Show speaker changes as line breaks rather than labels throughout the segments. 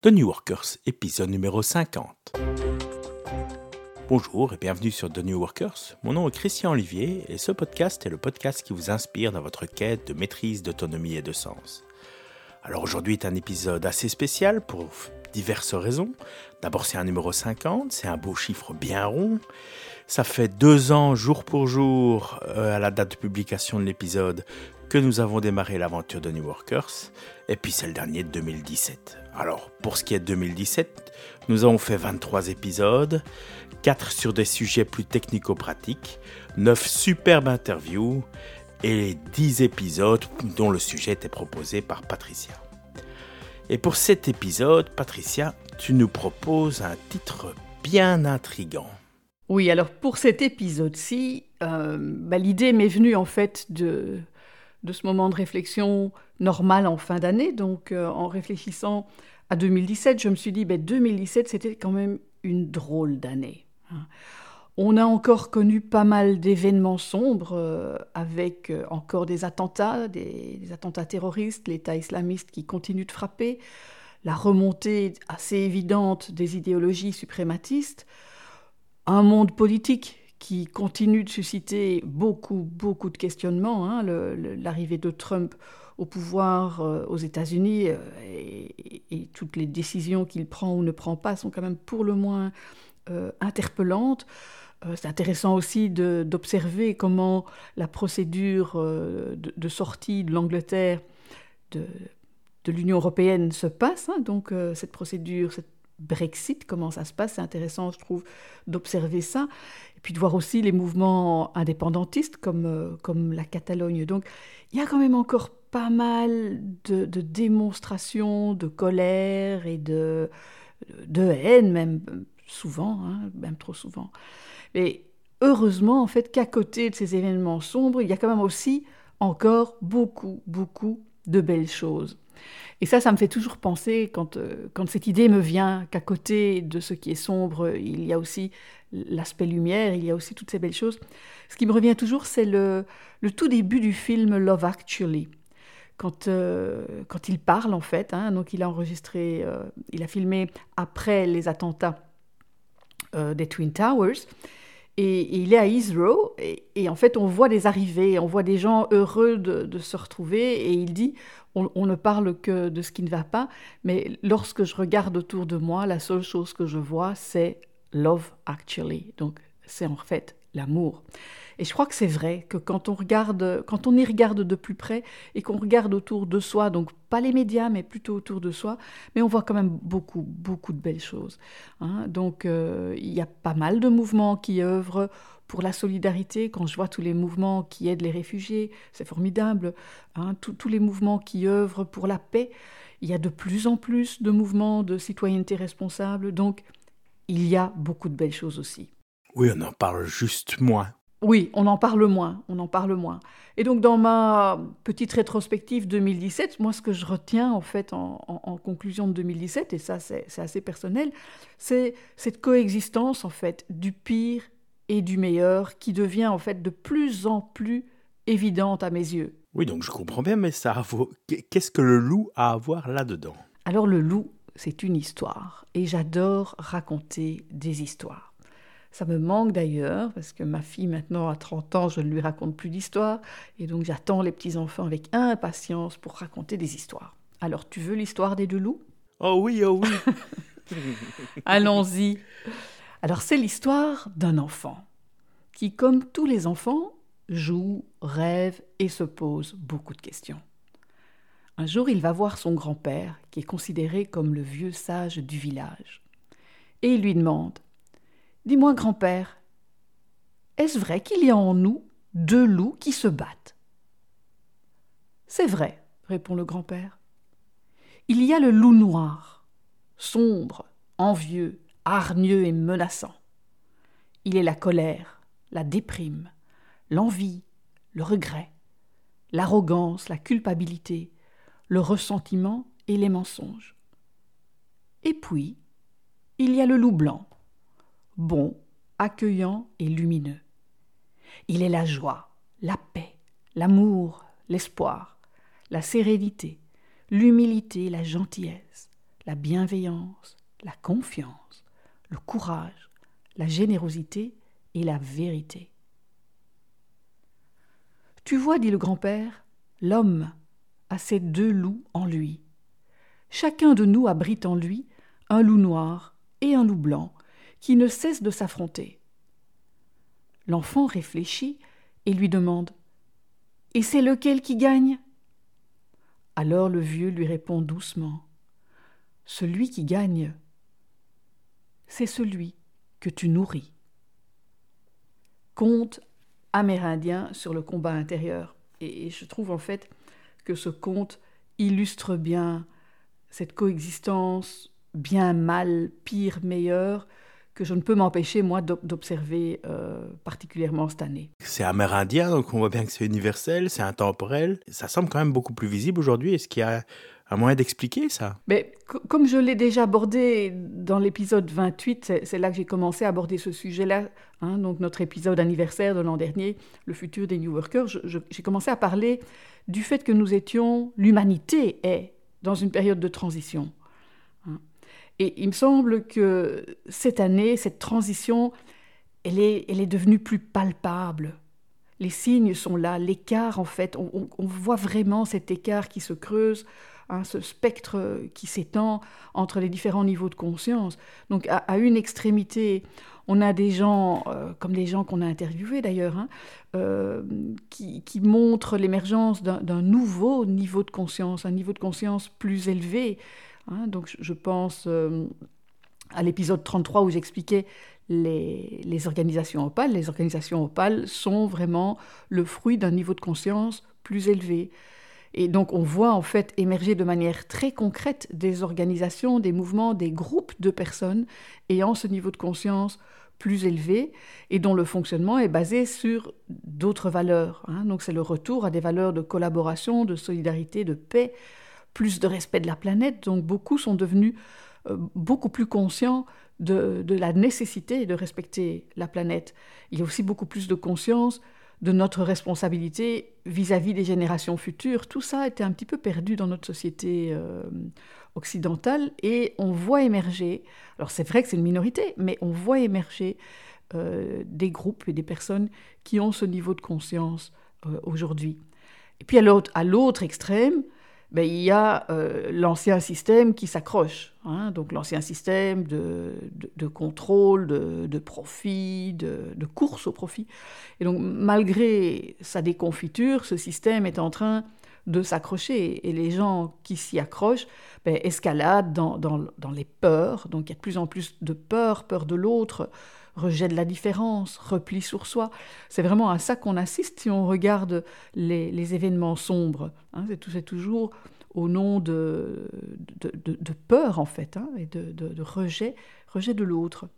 The New Workers, épisode numéro 50. Bonjour et bienvenue sur The New Workers. Mon nom est Christian Olivier et ce podcast est le podcast qui vous inspire dans votre quête de maîtrise, d'autonomie et de sens. Alors aujourd'hui est un épisode assez spécial pour diverses raisons. D'abord c'est un numéro 50, c'est un beau chiffre bien rond. Ça fait deux ans jour pour jour euh, à la date de publication de l'épisode que nous avons démarré l'aventure de New Workers, et puis c'est le dernier de 2017. Alors, pour ce qui est de 2017, nous avons fait 23 épisodes, 4 sur des sujets plus technico-pratiques, 9 superbes interviews et 10 épisodes dont le sujet était proposé par Patricia. Et pour cet épisode, Patricia, tu nous proposes un titre bien intrigant.
Oui, alors pour cet épisode-ci, euh, bah, l'idée m'est venue en fait de, de ce moment de réflexion normal en fin d'année. Donc, euh, en réfléchissant à 2017, je me suis dit, ben, 2017, c'était quand même une drôle d'année. Hein. On a encore connu pas mal d'événements sombres, euh, avec euh, encore des attentats, des, des attentats terroristes, l'État islamiste qui continue de frapper, la remontée assez évidente des idéologies suprématistes, un monde politique qui continue de susciter beaucoup, beaucoup de questionnements. Hein, L'arrivée de Trump au pouvoir euh, aux États-Unis euh, et, toutes les décisions qu'il prend ou ne prend pas sont quand même pour le moins euh, interpellantes. C'est intéressant aussi d'observer comment la procédure de, sortie de l'Angleterre de, l'Union européenne se passe. Hein. donc cette procédure, cette Brexit, comment ça se passe. C'est intéressant, je trouve, d'observer ça. Et puis de voir aussi les mouvements indépendantistes comme, euh, comme la Catalogne. Donc il y a quand même encore pas mal de, démonstrations de colère et de, de haine, même souvent, hein, même trop souvent. Mais heureusement, en fait, qu'à côté de ces événements sombres, il y a quand même aussi encore beaucoup, beaucoup de belles choses. Et ça, ça me fait toujours penser, quand, euh, quand cette idée me vient, qu'à côté de ce qui est sombre, il y a aussi l'aspect lumière, il y a aussi toutes ces belles choses. Ce qui me revient toujours, c'est le, le tout début du film Love Actually. Quand, euh, quand il parle, en fait, hein, donc il a enregistré, euh, il a filmé après les attentats des Twin Towers, et, il est à Heathrow, et, en fait, on voit des arrivées, on voit des gens heureux de, de se retrouver, et il dit on, ne parle que de ce qui ne va pas, mais lorsque je regarde autour de moi, la seule chose que je vois, c'est love actually. Donc, c'est en fait l'amour. Et je crois que c'est vrai que quand on regarde, quand on y regarde de plus près et qu'on regarde autour de soi, donc pas les médias, mais plutôt autour de soi, mais on voit quand même beaucoup, beaucoup de belles choses. Hein. Donc euh, il y a pas mal de mouvements qui œuvrent pour la solidarité, quand je vois tous les mouvements qui aident les réfugiés, c'est formidable, hein, tous les mouvements qui œuvrent pour la paix, il y a de plus en plus de mouvements de citoyenneté responsable, donc il y a beaucoup de belles choses aussi.
Oui, on en parle juste moins.
Oui, on en parle moins, on en parle moins. Et donc dans ma petite rétrospective 2017, moi ce que je retiens en fait en, conclusion de 2017, et ça c'est assez personnel, c'est cette coexistence en fait du pire et du meilleur qui devient en fait de plus en plus évidente à mes yeux.
Oui, donc je comprends bien, mais ça qu'est-ce que le loup a à voir là-dedans?
Alors le loup, c'est une histoire, et j'adore raconter des histoires. Ça me manque d'ailleurs, parce que ma fille maintenant a 30 ans, je ne lui raconte plus d'histoires, et donc j'attends les petits-enfants avec impatience pour raconter des histoires. Alors tu veux l'histoire des deux loups?
Oh oui, oh oui
Allons-y alors c'est l'histoire d'un enfant qui, comme tous les enfants, joue, rêve et se pose beaucoup de questions. Un jour, il va voir son grand-père, qui est considéré comme le vieux sage du village, et il lui demande Dis-moi, grand-père, est-ce vrai qu'il y a en nous deux loups qui se battent? C'est vrai, répond le grand-père. Il y a le loup noir, sombre, envieux, hargneux et menaçant. Il est la colère, la déprime, l'envie, le regret, l'arrogance, la culpabilité, le ressentiment et les mensonges. Et puis, il y a le loup blanc, bon, accueillant et lumineux. Il est la joie, la paix, l'amour, l'espoir, la sérénité, l'humilité, la gentillesse, la bienveillance, la confiance, le courage, la générosité et la vérité. Tu vois, dit le grand-père, l'homme a ces deux loups en lui. Chacun de nous abrite en lui un loup noir et un loup blanc qui ne cessent de s'affronter. L'enfant réfléchit et lui demande Et c'est lequel qui gagne? Alors le vieux lui répond doucement Celui qui gagne, c'est celui que tu nourris. Conte amérindien sur le combat intérieur. Et je trouve en fait que ce conte illustre bien cette coexistence bien mal, pire, meilleur, que je ne peux m'empêcher, moi, d'observer euh, particulièrement cette année.
C'est amérindien, donc on voit bien que c'est universel, c'est intemporel. Ça semble quand même beaucoup plus visible aujourd'hui. Est-ce qu'il y a un moyen d'expliquer ça?
Mais comme je l'ai déjà abordé dans l'épisode 28, c'est là que j'ai commencé à aborder ce sujet-là, hein, donc notre épisode anniversaire de l'an dernier, le futur des New Workers, j'ai commencé à parler du fait que nous étions, l'humanité est dans une période de transition. Et il me semble que cette année, cette transition, elle est, elle est devenue plus palpable. Les signes sont là, l'écart en fait, on, on voit vraiment cet écart qui se creuse Hein, ce spectre qui s'étend entre les différents niveaux de conscience. Donc à, une extrémité, on a des gens, euh, comme les gens qu'on a interviewés d'ailleurs, hein, euh, qui, montrent l'émergence d'un nouveau niveau de conscience, un niveau de conscience plus élevé. Hein. donc je pense euh, à l'épisode 33 où j'expliquais les, organisations opales. Les organisations opales sont vraiment le fruit d'un niveau de conscience plus élevé. Et donc on voit en fait émerger de manière très concrète des organisations, des mouvements, des groupes de personnes ayant ce niveau de conscience plus élevé et dont le fonctionnement est basé sur d'autres valeurs. Hein. Donc c'est le retour à des valeurs de collaboration, de solidarité, de paix, plus de respect de la planète. Donc beaucoup sont devenus euh, beaucoup plus conscients de, la nécessité de respecter la planète. Il y a aussi beaucoup plus de conscience de notre responsabilité vis-à-vis des générations futures. Tout ça était un petit peu perdu dans notre société euh, occidentale et on voit émerger, alors c'est vrai que c'est une minorité, mais on voit émerger euh, des groupes et des personnes qui ont ce niveau de conscience aujourd'hui. Et puis à l'autre extrême, ben, il y a euh, l'ancien système qui s'accroche. Hein. donc l'ancien système de, de, contrôle, de, de profit, de, course au profit. Et donc malgré sa déconfiture, ce système est en train de s'accrocher. Et les gens qui s'y accrochent ben, escaladent dans, dans, dans, les peurs. Donc il y a de plus en plus de peur, peur de l'autre, rejet de la différence, repli sur soi. C'est vraiment à ça qu'on assiste si on regarde les, événements sombres. Hein. c'est, toujours au nom de, de, peur, en fait, hein, et de, rejet, rejet de l'autre.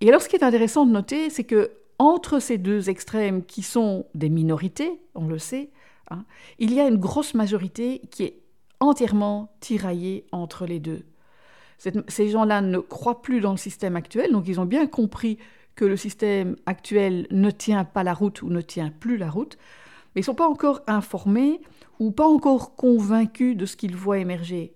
Et alors, ce qui est intéressant de noter, c'est que entre ces deux extrêmes qui sont des minorités, on le sait, hein, il y a une grosse majorité qui est entièrement tiraillée entre les deux ces gens-là ne croient plus dans le système actuel, donc ils ont bien compris que le système actuel ne tient pas la route ou ne tient plus la route, mais ils ne sont pas encore informés ou pas encore convaincus de ce qu'ils voient émerger.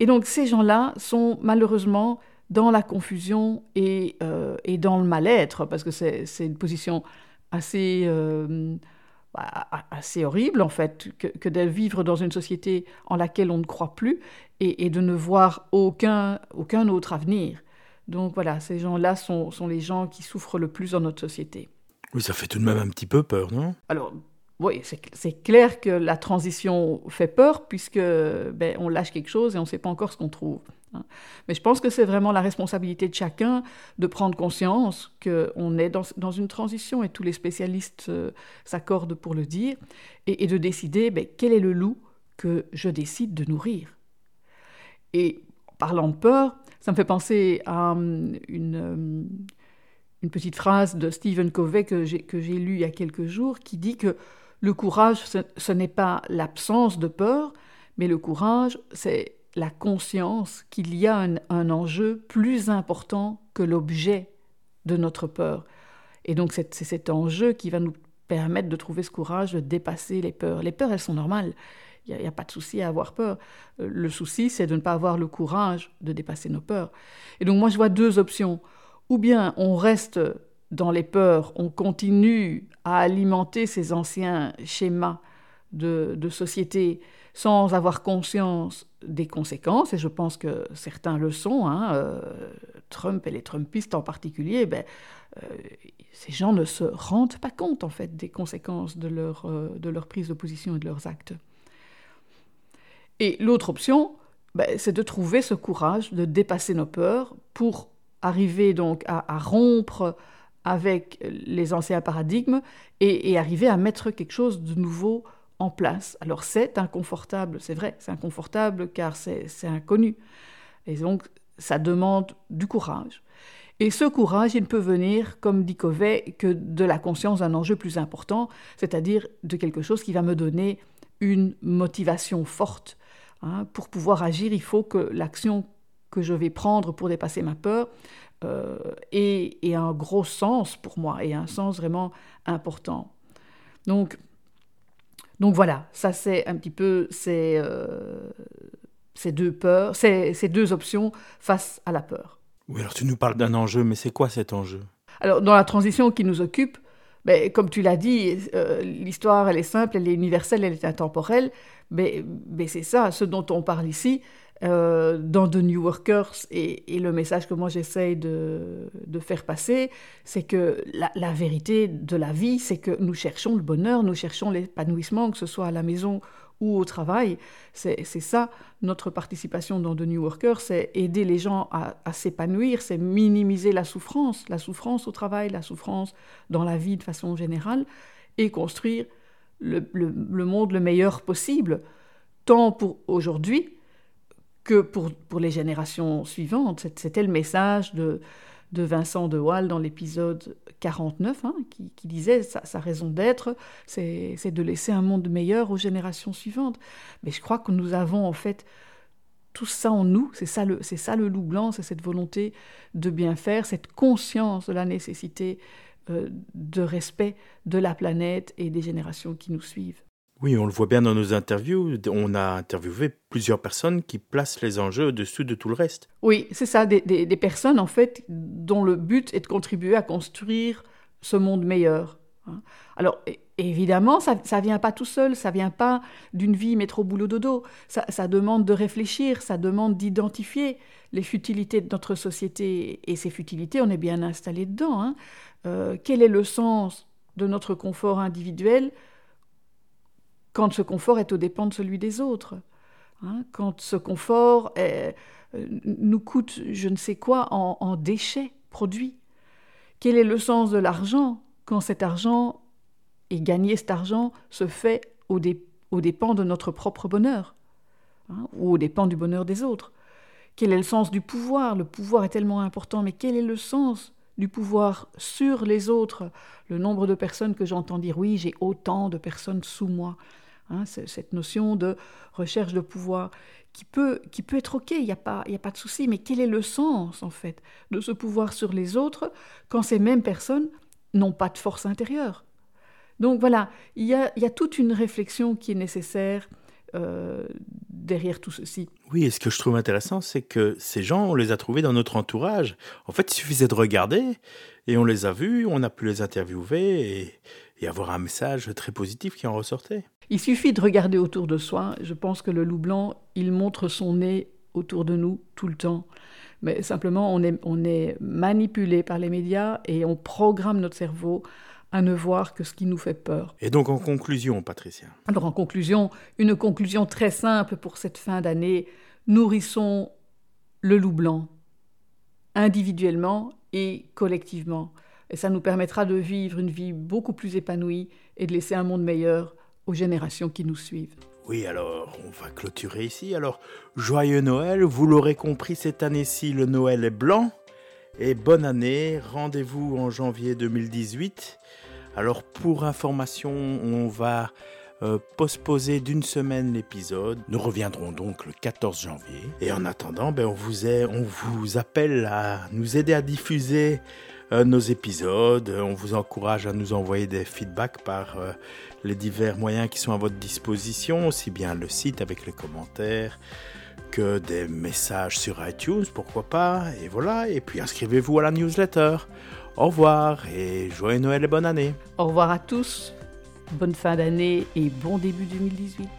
Et donc ces gens-là sont malheureusement dans la confusion et, euh, dans le mal-être, parce que c'est une position assez... Euh, assez horrible en fait que, de vivre dans une société en laquelle on ne croit plus et, de ne voir aucun, aucun autre avenir. Donc voilà, ces gens-là sont, sont les gens qui souffrent le plus dans notre société.
Oui, ça fait tout de même un petit peu peur, non?
Alors, oui, c'est clair que la transition fait peur puisque ben, on lâche quelque chose et on ne sait pas encore ce qu'on trouve. Hein. Mais je pense que c'est vraiment la responsabilité de chacun de prendre conscience qu'on est dans, une transition et tous les spécialistes euh, s'accordent pour le dire et, de décider ben, quel est le loup que je décide de nourrir. Et en parlant de peur, ça me fait penser à hum, hum, une petite phrase de Stephen Covey que j'ai lue il y a quelques jours qui dit que le courage, ce, n'est pas l'absence de peur, mais le courage, c'est la conscience qu'il y a un, enjeu plus important que l'objet de notre peur. Et donc c'est cet enjeu qui va nous permettre de trouver ce courage, de dépasser les peurs. Les peurs, elles sont normales. Il n'y a, pas de souci à avoir peur. Euh, le souci, c'est de ne pas avoir le courage de dépasser nos peurs. Et donc moi, je vois deux options. Ou bien on reste dans les peurs, on continue à alimenter ces anciens schémas de, de société sans avoir conscience des conséquences, et je pense que certains le sont, hein, euh, Trump et les Trumpistes en particulier, ben, euh, ces gens ne se rendent pas compte en fait des conséquences de leur, euh, de leur prise de position et de leurs actes. Et l'autre option, ben, c'est de trouver ce courage de dépasser nos peurs pour arriver donc à, rompre avec les anciens paradigmes et, et, arriver à mettre quelque chose de nouveau en place. Alors c'est inconfortable, c'est vrai, c'est inconfortable car c'est inconnu. Et donc ça demande du courage. Et ce courage, il ne peut venir, comme dit Covey, que de la conscience d'un enjeu plus important, c'est-à-dire de quelque chose qui va me donner une motivation forte. Hein. Pour pouvoir agir, il faut que l'action que je vais prendre pour dépasser ma peur euh, ait, ait, un gros sens pour moi, et un sens vraiment important. Donc, donc voilà, ça c'est un petit peu ces, euh, ces deux peurs, ces, ces, deux options face à la peur.
Oui, alors tu nous parles d'un enjeu, mais c'est quoi cet enjeu?
Alors dans la transition qui nous occupe, ben, comme tu l'as dit, euh, l'histoire elle est simple, elle est universelle, elle est intemporelle, mais, mais c'est ça, ce dont on parle ici, euh, dans The New Workers et, le message que moi j'essaye de, faire passer, c'est que la, vérité de la vie, c'est que nous cherchons le bonheur, nous cherchons l'épanouissement, que ce soit à la maison ou au travail. C'est ça notre participation dans The New Workers, c'est aider les gens à, s'épanouir, c'est minimiser la souffrance, la souffrance au travail, la souffrance dans la vie de façon générale, et construire le monde le meilleur possible, tant pour aujourd'hui, que pour, pour les générations suivantes. C'était le message de, de Vincent de Waal dans l'épisode 49, hein, qui, disait sa, sa raison d'être, c'est de laisser un monde meilleur aux générations suivantes. Mais je crois que nous avons en fait tout ça en nous, c'est ça, le, ça le loup blanc, c'est cette volonté de bien faire, cette conscience de la nécessité euh, de respect de la planète et des générations qui nous suivent.
Oui, on le voit bien dans nos interviews. On a interviewé plusieurs personnes qui placent les enjeux au-dessus de tout le reste.
Oui, c'est ça, des, personnes en fait dont le but est de contribuer à construire ce monde meilleur. Hein. Alors évidemment, ça ne vient pas tout seul, ça vient pas d'une vie métro boulot dodo. Ça, ça demande de réfléchir, ça demande d'identifier les futilités de notre société et ces futilités, on est bien installé dedans. Hein. Euh, quel est le sens de notre confort individuel quand ce confort est au dépens de celui des autres, hein, quand ce confort euh, nous coûte je ne sais quoi en, déchets produits. Quel est le sens de l'argent quand cet argent et gagner cet argent se fait au, dépens de notre propre bonheur hein, ou au dépens du bonheur des autres? Quel est le sens du pouvoir? Le pouvoir est tellement important, mais quel est le sens du pouvoir sur les autres? Le nombre de personnes que j'entends dire oui, j'ai autant de personnes sous moi. Hein, cette notion de recherche de pouvoir qui peut, qui peut être OK, il n'y a, pas, a pas de souci, mais quel est le sens, en fait, de ce pouvoir sur les autres quand ces mêmes personnes n'ont pas de force intérieure? Donc voilà, il y a, y a toute une réflexion qui est nécessaire euh, derrière tout ceci.
Oui, et ce que je trouve intéressant, c'est que ces gens, on les a trouvés dans notre entourage. En fait, il suffisait de regarder, et on les a vus, on a pu les interviewer, et avoir un message très positif qui en ressortait.
Il suffit de regarder autour de soi. Je pense que le loup blanc, il montre son nez autour de nous tout le temps. Mais simplement, on est, on est manipulé par les médias et on programme notre cerveau à ne voir que ce qui nous fait peur.
Et donc en conclusion, Patricia
Alors en conclusion, une conclusion très simple pour cette fin d'année. Nourrissons le loup blanc, individuellement et collectivement. Et ça nous permettra de vivre une vie beaucoup plus épanouie et de laisser un monde meilleur générations qui nous suivent.
Oui, alors on va clôturer ici. Alors, joyeux Noël, vous l'aurez compris, cette année-ci, le Noël est blanc. Et bonne année, rendez-vous en janvier 2018. Alors, pour information, on va euh, postposer d'une semaine l'épisode. Nous reviendrons donc le 14 janvier. Et en attendant, ben, on, vous appelle à nous aider à diffuser nos épisodes. On vous encourage à nous envoyer des feedbacks par euh, les divers moyens qui sont à votre disposition, aussi bien le site avec les commentaires que des messages sur iTunes, pourquoi pas. Et voilà, et puis inscrivez-vous à la newsletter. Au revoir et joyeux Noël et bonne année.
Au revoir à tous, bonne fin d'année et bon début 2018.